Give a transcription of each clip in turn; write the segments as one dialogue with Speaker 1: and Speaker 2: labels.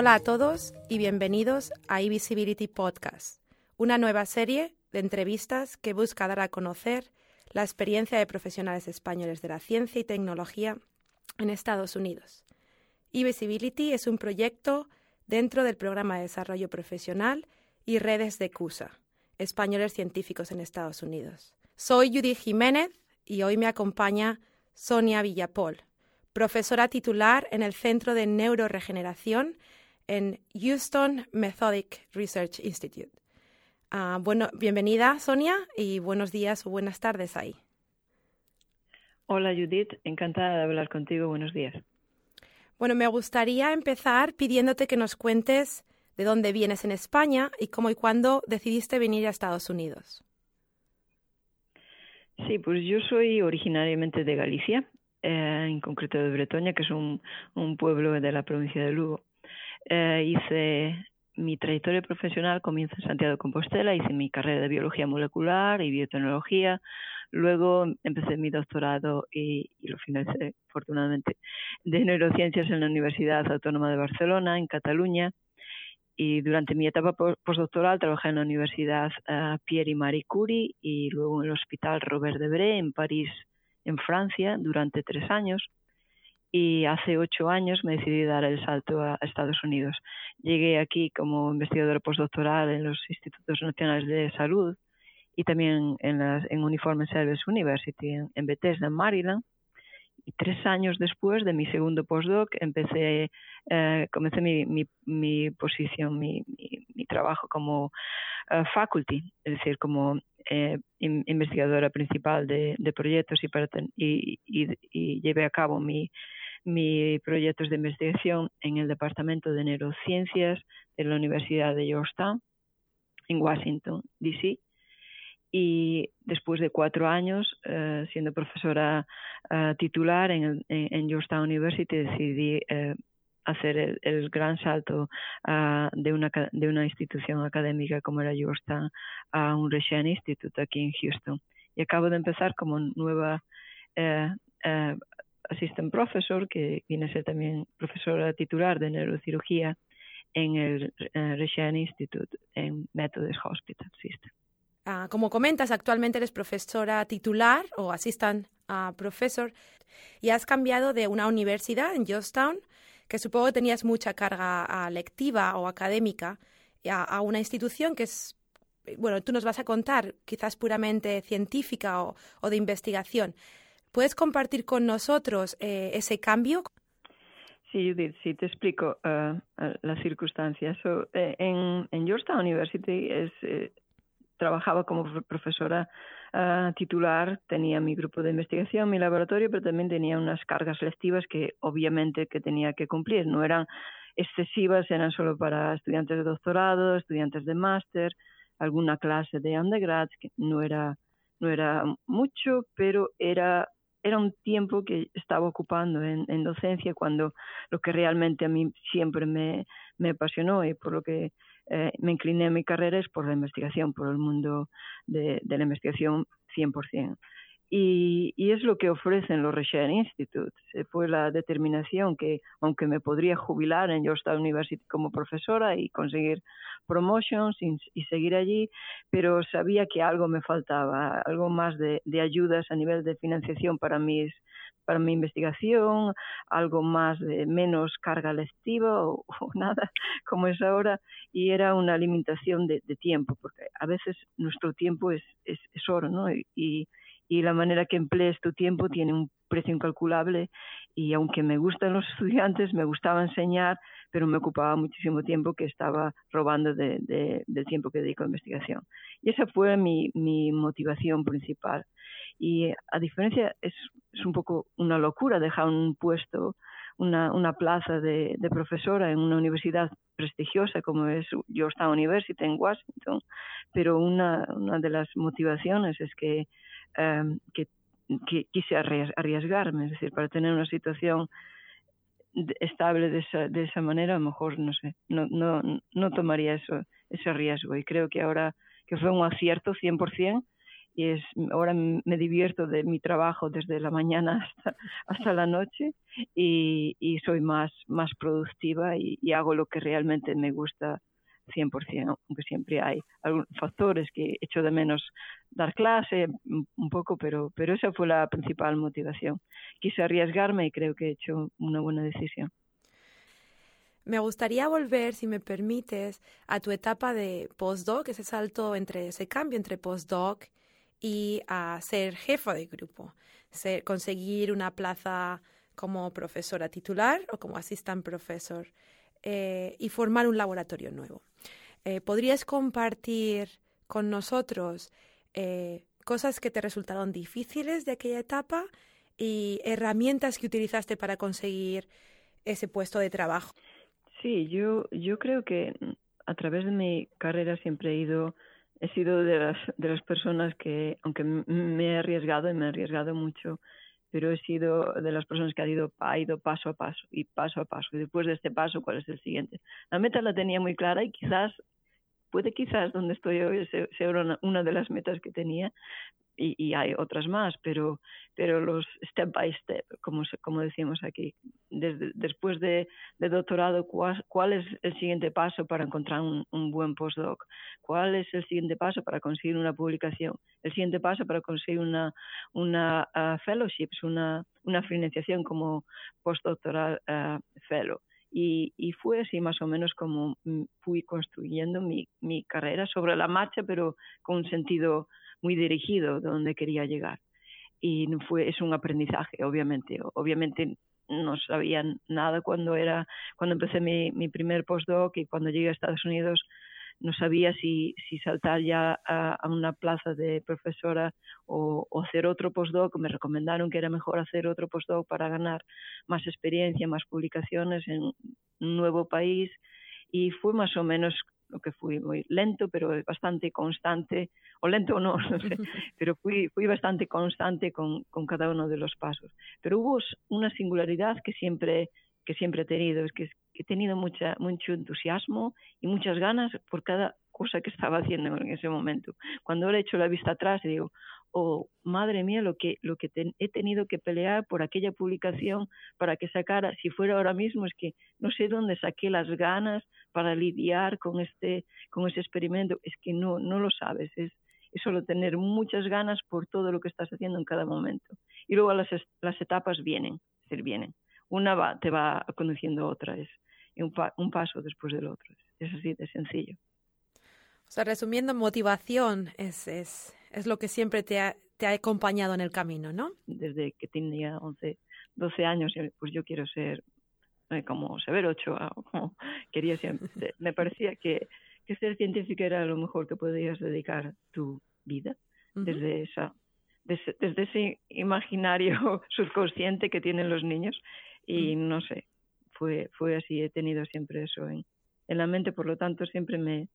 Speaker 1: Hola a todos y bienvenidos a eVisibility Podcast, una nueva serie de entrevistas que busca dar a conocer la experiencia de profesionales españoles de la ciencia y tecnología en Estados Unidos. eVisibility es un proyecto dentro del Programa de Desarrollo Profesional y Redes de CUSA, Españoles Científicos en Estados Unidos. Soy Judith Jiménez y hoy me acompaña Sonia Villapol, profesora titular en el Centro de Neuroregeneración en Houston Methodic Research Institute. Ah, bueno, bienvenida Sonia y buenos días o buenas tardes ahí.
Speaker 2: Hola Judith, encantada de hablar contigo. Buenos días.
Speaker 1: Bueno, me gustaría empezar pidiéndote que nos cuentes de dónde vienes en España y cómo y cuándo decidiste venir a Estados Unidos.
Speaker 2: Sí, pues yo soy originariamente de Galicia, eh, en concreto de Bretoña, que es un, pueblo de la provincia de Lugo. Eh, hice mi trayectoria profesional comienza en Santiago de Compostela, hice mi carrera de biología molecular y biotecnología, luego empecé mi doctorado y, y lo finalicé afortunadamente de neurociencias en la Universidad Autónoma de Barcelona, en Cataluña, y durante mi etapa postdoctoral trabajé en la Universidad uh, Pierre y Marie Curie y luego en el Hospital Robert Debré en París, en Francia, durante tres años. Y hace ocho años me decidí dar el salto a Estados Unidos. Llegué aquí como investigadora postdoctoral en los Institutos Nacionales de Salud y también en, las, en Uniform Service University en, en Bethesda, Maryland y tres años después de mi segundo postdoc empecé, eh, comencé mi, mi, posición, mi, mi, trabajo como uh, faculty, es decir, como eh, investigadora principal de, de proyectos y, para y, y, y, llevé a cabo mi, mi proyectos de investigación en el Departamento de Neurociencias de la Universidad de Georgetown, en Washington, D.C y después de cuatro años eh, siendo profesora eh, titular en, en, Georgetown University decidí eh, hacer el, gran salto ah, de, una, de una institución académica como era Georgetown a un Russian Institute aquí en Houston. Y acabo de empezar como nueva assistant professor, que viene a ser también profesora titular de neurocirugía en el Russian Institute en Methodist Hospital System.
Speaker 1: Ah, como comentas, actualmente eres profesora titular o assistant uh, professor y has cambiado de una universidad en Georgetown, que supongo tenías mucha carga ah, lectiva o académica, a, una institución que es, bueno, tú nos vas a contar, quizás puramente científica o, de investigación. ¿Puedes compartir con nosotros eh, ese cambio?
Speaker 2: Sí, Judith, sí, te explico las circunstancias. Eh, en, en, Georgetown University eh, trabajaba como profesora titular, tenía mi grupo de investigación, mi laboratorio, pero también tenía unas cargas lectivas que obviamente que tenía que cumplir. No eran excesivas, eran solo para estudiantes de doctorado, estudiantes de máster, alguna clase de undergrad, que no era, no era mucho, pero era era un tiempo que estaba ocupando en, en, docencia cuando lo que realmente a mí siempre me, me apasionó y por lo que eh, me incliné en mi carrera es por la investigación, por el mundo de, de la investigación 100%. Y, y, es lo que ofrecen los Research Institutes. Fue la determinación que, aunque me podría jubilar en Georgetown University como profesora y conseguir promotions y, seguir allí, pero sabía que algo me faltaba, algo más de, de ayudas a nivel de financiación para mis para mi investigación, algo más de menos carga lectiva o, nada como es ahora, y era una limitación de, tiempo, porque a veces nuestro tiempo es, es, oro, ¿no? Y la manera que emplees tu tiempo tiene un precio incalculable y aunque me gustan los estudiantes, me gustaba enseñar, pero me ocupaba muchísimo tiempo que estaba robando de, de, del tiempo que dedico a investigación. Y esa fue mi, mi motivación principal. Y a diferencia, es, es un poco una locura dejar un puesto, una, una plaza de, de, profesora en una universidad prestigiosa como es Georgetown University en Washington, pero una, una de las motivaciones es que, que, que, quise arriesgarme, es decir, para tener una situación estable de esa, de esa manera, a lo mejor, no sé, no, no, no tomaría eso, ese riesgo. Y creo que ahora que fue un acierto 100%, y es ahora me divierto de mi trabajo desde la mañana hasta, hasta la noche y, y soy más, más productiva y, hago lo que realmente me gusta 100%, aunque siempre hay algunos factores que echo de menos dar clase un poco, pero, pero esa fue la principal motivación. Quise arriesgarme y creo que he hecho una buena decisión.
Speaker 1: Me gustaría volver, si me permites, a tu etapa de postdoc, ese salto entre ese cambio entre postdoc y a ser jefa de grupo, ser, conseguir una plaza como profesora titular o como assistant profesor eh, y formar un laboratorio nuevo. Eh, ¿Podrías compartir con nosotros eh, cosas que te resultaron difíciles de aquella etapa y herramientas que utilizaste para conseguir ese puesto de trabajo?
Speaker 2: Sí, yo, yo creo que a través de mi carrera siempre he ido, he sido de las, de las personas que, aunque me he arriesgado y me he arriesgado mucho, pero he sido de las personas que ha ido, ha ido paso a paso y paso a paso. Y después de este paso, ¿cuál es el siguiente? La meta la tenía muy clara y quizás, puede quizás donde estoy hoy sea una, de las metas que tenía, y, y, hay otras más, pero, pero los step by step, como, como decíamos aquí, después de, doctorado, ¿cuál, ¿cuál, es el siguiente paso para encontrar un, buen postdoc? ¿Cuál es el siguiente paso para conseguir una publicación? El siguiente paso para conseguir una, una uh, fellowship, una, una financiación como postdoctoral uh, fellow. Y, y, fue así más o menos como mm, fui construyendo mi, carrera sobre la marcha, pero con un sentido muy dirigido donde quería llegar. Y fue, es un aprendizaje, obviamente. Obviamente no sabía nada cuando era cuando empecé mi primer postdoc y cuando llegué a Estados Unidos no sabía si, si saltar ya a, a una plaza de profesora o, o, hacer otro postdoc. Me recomendaron que era mejor hacer otro postdoc para ganar más experiencia, más publicaciones en un nuevo país. Y fue más o menos lo que fui muy lento, pero bastante constante, o lento o no, no sé, pero fui, fui bastante constante con, con cada uno de los pasos. Pero hubo una singularidad que siempre, que siempre he tenido, es que he tenido mucha, mucho entusiasmo y muchas ganas por cada cosa que estaba haciendo en ese momento. Cuando he hecho la vista atrás digo, oh, madre mía, lo que, lo que he tenido que pelear por aquella publicación para que sacara, si fuera ahora mismo, es que no sé dónde saqué las ganas para lidiar con este, con ese experimento, es que no, no lo sabes, es, solo tener muchas ganas por todo lo que estás haciendo en cada momento. Y luego las, las etapas vienen, es vienen. Una va, te va conduciendo a otra, es un, un paso después del otro, es así de sencillo.
Speaker 1: O sea, resumiendo, motivación es, es, es lo que siempre te ha, te ha acompañado en el camino, ¿no?
Speaker 2: Desde que tenía 11, 12 años, pues yo quiero ser eh, como Ochoa, como quería siempre. Me parecía que, que ser científico era lo mejor que podías dedicar tu vida, uh -huh. desde esa desde, desde, ese imaginario subconsciente que tienen los niños y uh -huh. no sé, fue, así, he tenido siempre eso en, la mente, por lo tanto siempre me,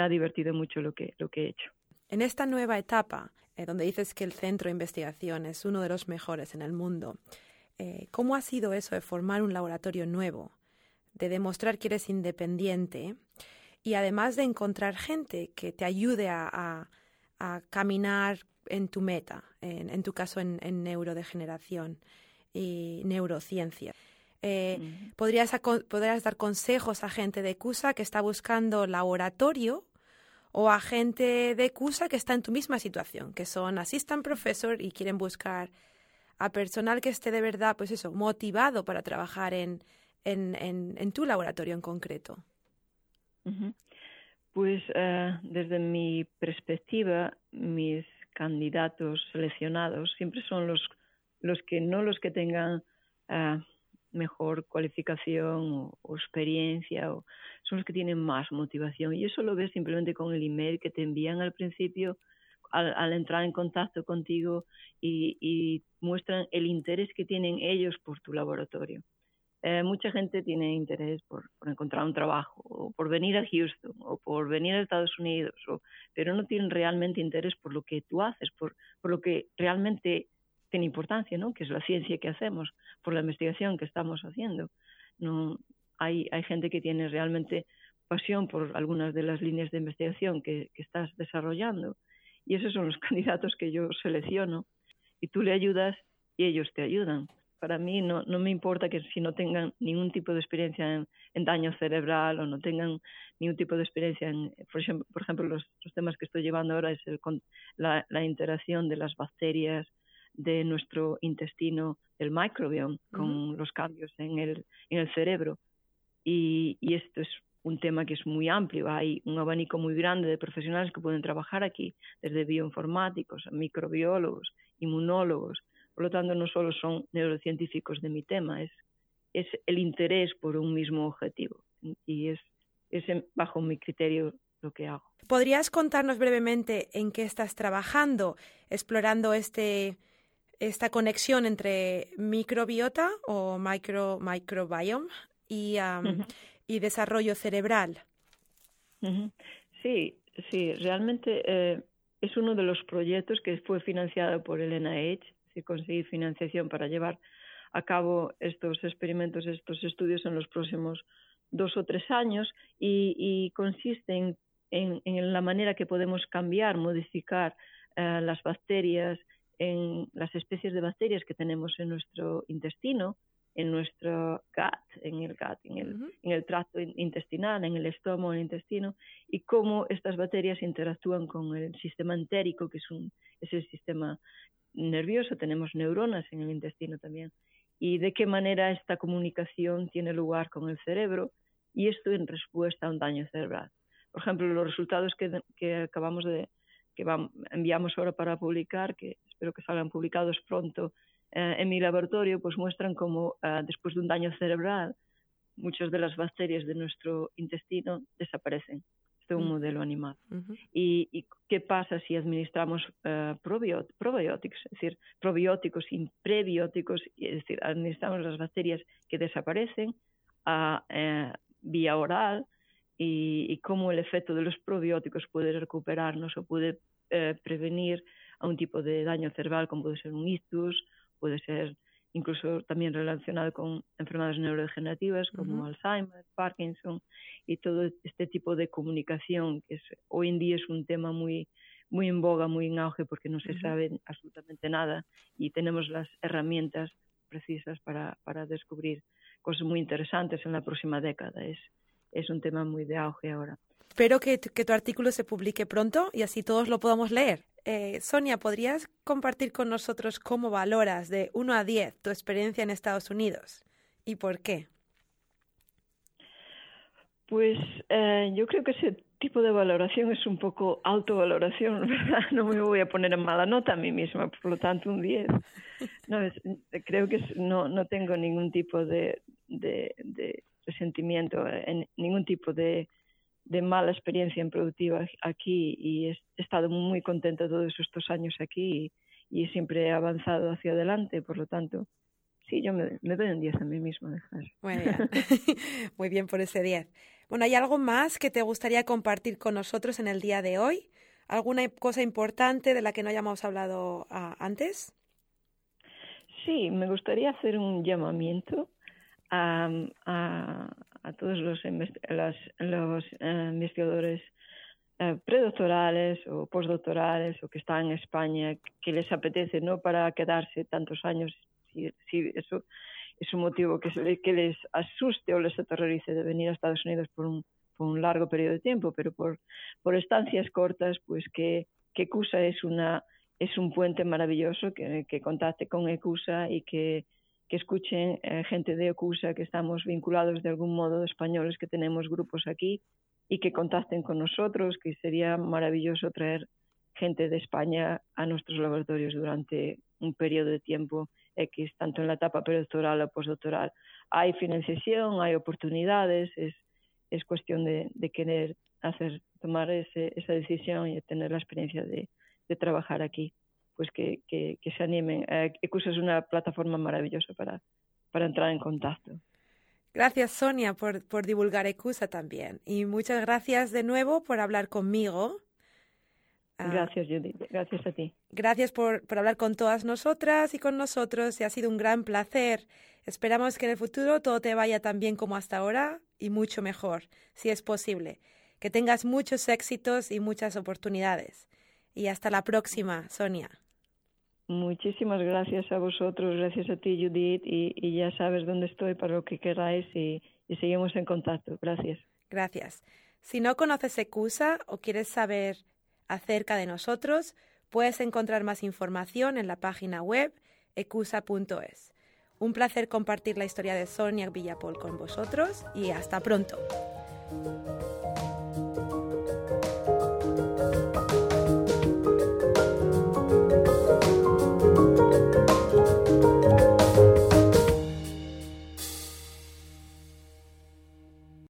Speaker 2: ha divertido mucho lo que, he hecho.
Speaker 1: En esta nueva etapa, eh, donde dices que el centro de investigación es uno de los mejores en el mundo, eh, ¿cómo ha sido eso de formar un laboratorio nuevo, de demostrar que eres independiente y además de encontrar gente que te ayude a, caminar en tu meta, en, en tu caso en, en, neurodegeneración y neurociencia? Eh. ¿podrías, ¿Podrías dar consejos a gente de CUSA que está buscando laboratorio o a gente de CUSA que está en tu misma situación, que son assistant professor y quieren buscar a personal que esté de verdad, pues eso, motivado para trabajar en, en, en, en tu laboratorio en concreto?
Speaker 2: Uh -huh. Pues uh, desde mi perspectiva, mis candidatos seleccionados siempre son los, los que no los que tengan uh, mejor cualificación o, experiencia o son los que tienen más motivación y eso lo ves simplemente con el email que te envían al principio al, entrar en contacto contigo y, muestran el interés que tienen ellos por tu laboratorio. Eh, mucha gente tiene interés por, por, encontrar un trabajo o por venir a Houston o por venir a Estados Unidos, pero no tienen realmente interés por lo que tú haces, por, por lo que realmente tiene importancia, ¿no? que es la ciencia que hacemos, por la investigación que estamos haciendo. No, hay, hay gente que tiene realmente pasión por algunas de las líneas de investigación que, que estás desarrollando Y esos son los candidatos que yo selecciono. Y tú le ayudas y ellos te ayudan. Para mí no, no me importa que si no tengan ningún tipo de experiencia en, daño cerebral o no tengan ningún tipo de experiencia en, por ejemplo, por ejemplo los, los temas que estoy llevando ahora es el, la, la interacción de las bacterias de nuestro intestino, el microbiome, con uh -huh. los cambios en el, en el cerebro. Y, y esto es un tema que es muy amplio. Hay un abanico muy grande de profesionales que pueden trabajar aquí, desde bioinformáticos, microbiólogos, inmunólogos. Por lo tanto, no solo son neurocientíficos de mi tema, es, es el interés por un mismo objetivo. Y es, es bajo mi criterio lo que hago.
Speaker 1: ¿Podrías contarnos brevemente en qué estás trabajando, explorando este, esta conexión entre microbiota o micro, microbiome y, um, uh -huh. y desarrollo cerebral?
Speaker 2: Uh -huh. Sí, sí, realmente eh, es uno de los proyectos que fue financiado por el NIH, si conseguir financiación para llevar a cabo estos experimentos, estos estudios en los próximos dos o tres años y, y consiste en, en, la manera que podemos cambiar, modificar uh, las bacterias, en las especies de bacterias que tenemos en nuestro intestino, en nuestro gut, en el gut, en el, uh -huh. en el tracto intestinal, en el estómago, en el intestino, y cómo estas bacterias interactúan con el sistema entérico, que es, un, es el sistema nervioso, tenemos neuronas en el intestino también, y de qué manera esta comunicación tiene lugar con el cerebro, y esto en respuesta a un daño cerebral. Por ejemplo, los resultados que, que acabamos de, que vamos, enviamos ahora para publicar, que espero que salgan publicados pronto eh, en mi laboratorio, pues muestran cómo eh, después de un daño cerebral muchas de las bacterias de nuestro intestino desaparecen. Este es un modelo animal. Uh -huh. y, y, qué pasa si administramos uh, probióticos, es decir, probióticos y prebióticos, es decir, administramos las bacterias que desaparecen a, uh, vía oral y, y, cómo el efecto de los probióticos puede recuperarnos o puede uh, prevenir a un tipo de daño cerebral como puede ser un ictus, puede ser incluso también relacionado con enfermedades neurodegenerativas como uh -huh. Alzheimer, Parkinson y todo este tipo de comunicación que es, hoy en día es un tema muy muy en boga, muy en auge porque no se uh -huh. sabe absolutamente nada y tenemos las herramientas precisas para, para descubrir cosas muy interesantes en la próxima década. Es, es un tema muy de auge ahora.
Speaker 1: Espero que, que tu artículo se publique pronto y así todos lo podamos leer. Eh, Sonia, ¿podrías compartir con nosotros cómo valoras de 1 a 10 tu experiencia en Estados Unidos y por qué?
Speaker 2: Pues eh, yo creo que ese tipo de valoración es un poco autovaloración, ¿verdad? No me voy a poner en mala nota a mí misma, por lo tanto un 10. No, es, creo que es, no, no tengo ningún tipo de, de, de resentimiento, en, ningún tipo de, de mala experiencia en productiva aquí y he estado muy contenta todos estos años aquí y, y siempre he avanzado hacia adelante, por lo tanto, sí, yo me, me doy un 10 a mí mismo.
Speaker 1: Muy bien. muy bien por ese 10. Bueno, ¿hay algo más que te gustaría compartir con nosotros en el día de hoy? ¿Alguna cosa importante de la que no hayamos hablado uh, antes?
Speaker 2: Sí, me gustaría hacer un llamamiento a, a, todos los, los, eh, investigadores eh, predoctorales o postdoctorales o que están en España que les apetece no para quedarse tantos años si, si eso es un motivo que, que les asuste o les aterrorice de venir a Estados Unidos por un, por un largo periodo de tiempo, pero por, por estancias cortas, pues que, que ECUSA es, una, es un puente maravilloso, que, que contacte con ECUSA y que, que escuchen eh, gente de ECUSA que estamos vinculados de algún modo españoles, que tenemos grupos aquí y que contacten con nosotros, que sería maravilloso traer gente de España a nuestros laboratorios durante un periodo de tiempo X, tanto en la etapa predoctoral o postdoctoral. Hay financiación, hay oportunidades, es, es cuestión de, querer hacer, tomar ese, esa decisión y tener la experiencia de trabajar aquí pues que, que, que se animen. Eh, ECUSA es una plataforma maravillosa para, para entrar en contacto.
Speaker 1: Gracias, Sonia, por, por divulgar ECUSA también. Y muchas gracias de nuevo por hablar conmigo.
Speaker 2: Gracias, Judith. Gracias a ti.
Speaker 1: Gracias por, por hablar con todas nosotras y con nosotros. Y ha sido un gran placer. Esperamos que en el futuro todo te vaya tan bien como hasta ahora y mucho mejor, si es posible. Que tengas muchos éxitos y muchas oportunidades. Y hasta la próxima, Sonia.
Speaker 2: Muchísimas gracias a vosotros, gracias a ti, Judith, y, ya sabes dónde estoy para lo que queráis y, y seguimos en contacto. Gracias.
Speaker 1: Gracias. Si no conoces ECUSA o quieres saber acerca de nosotros, puedes encontrar más información en la página web ecusa.es. Un placer compartir la historia de Sonia Villapol con vosotros y hasta pronto.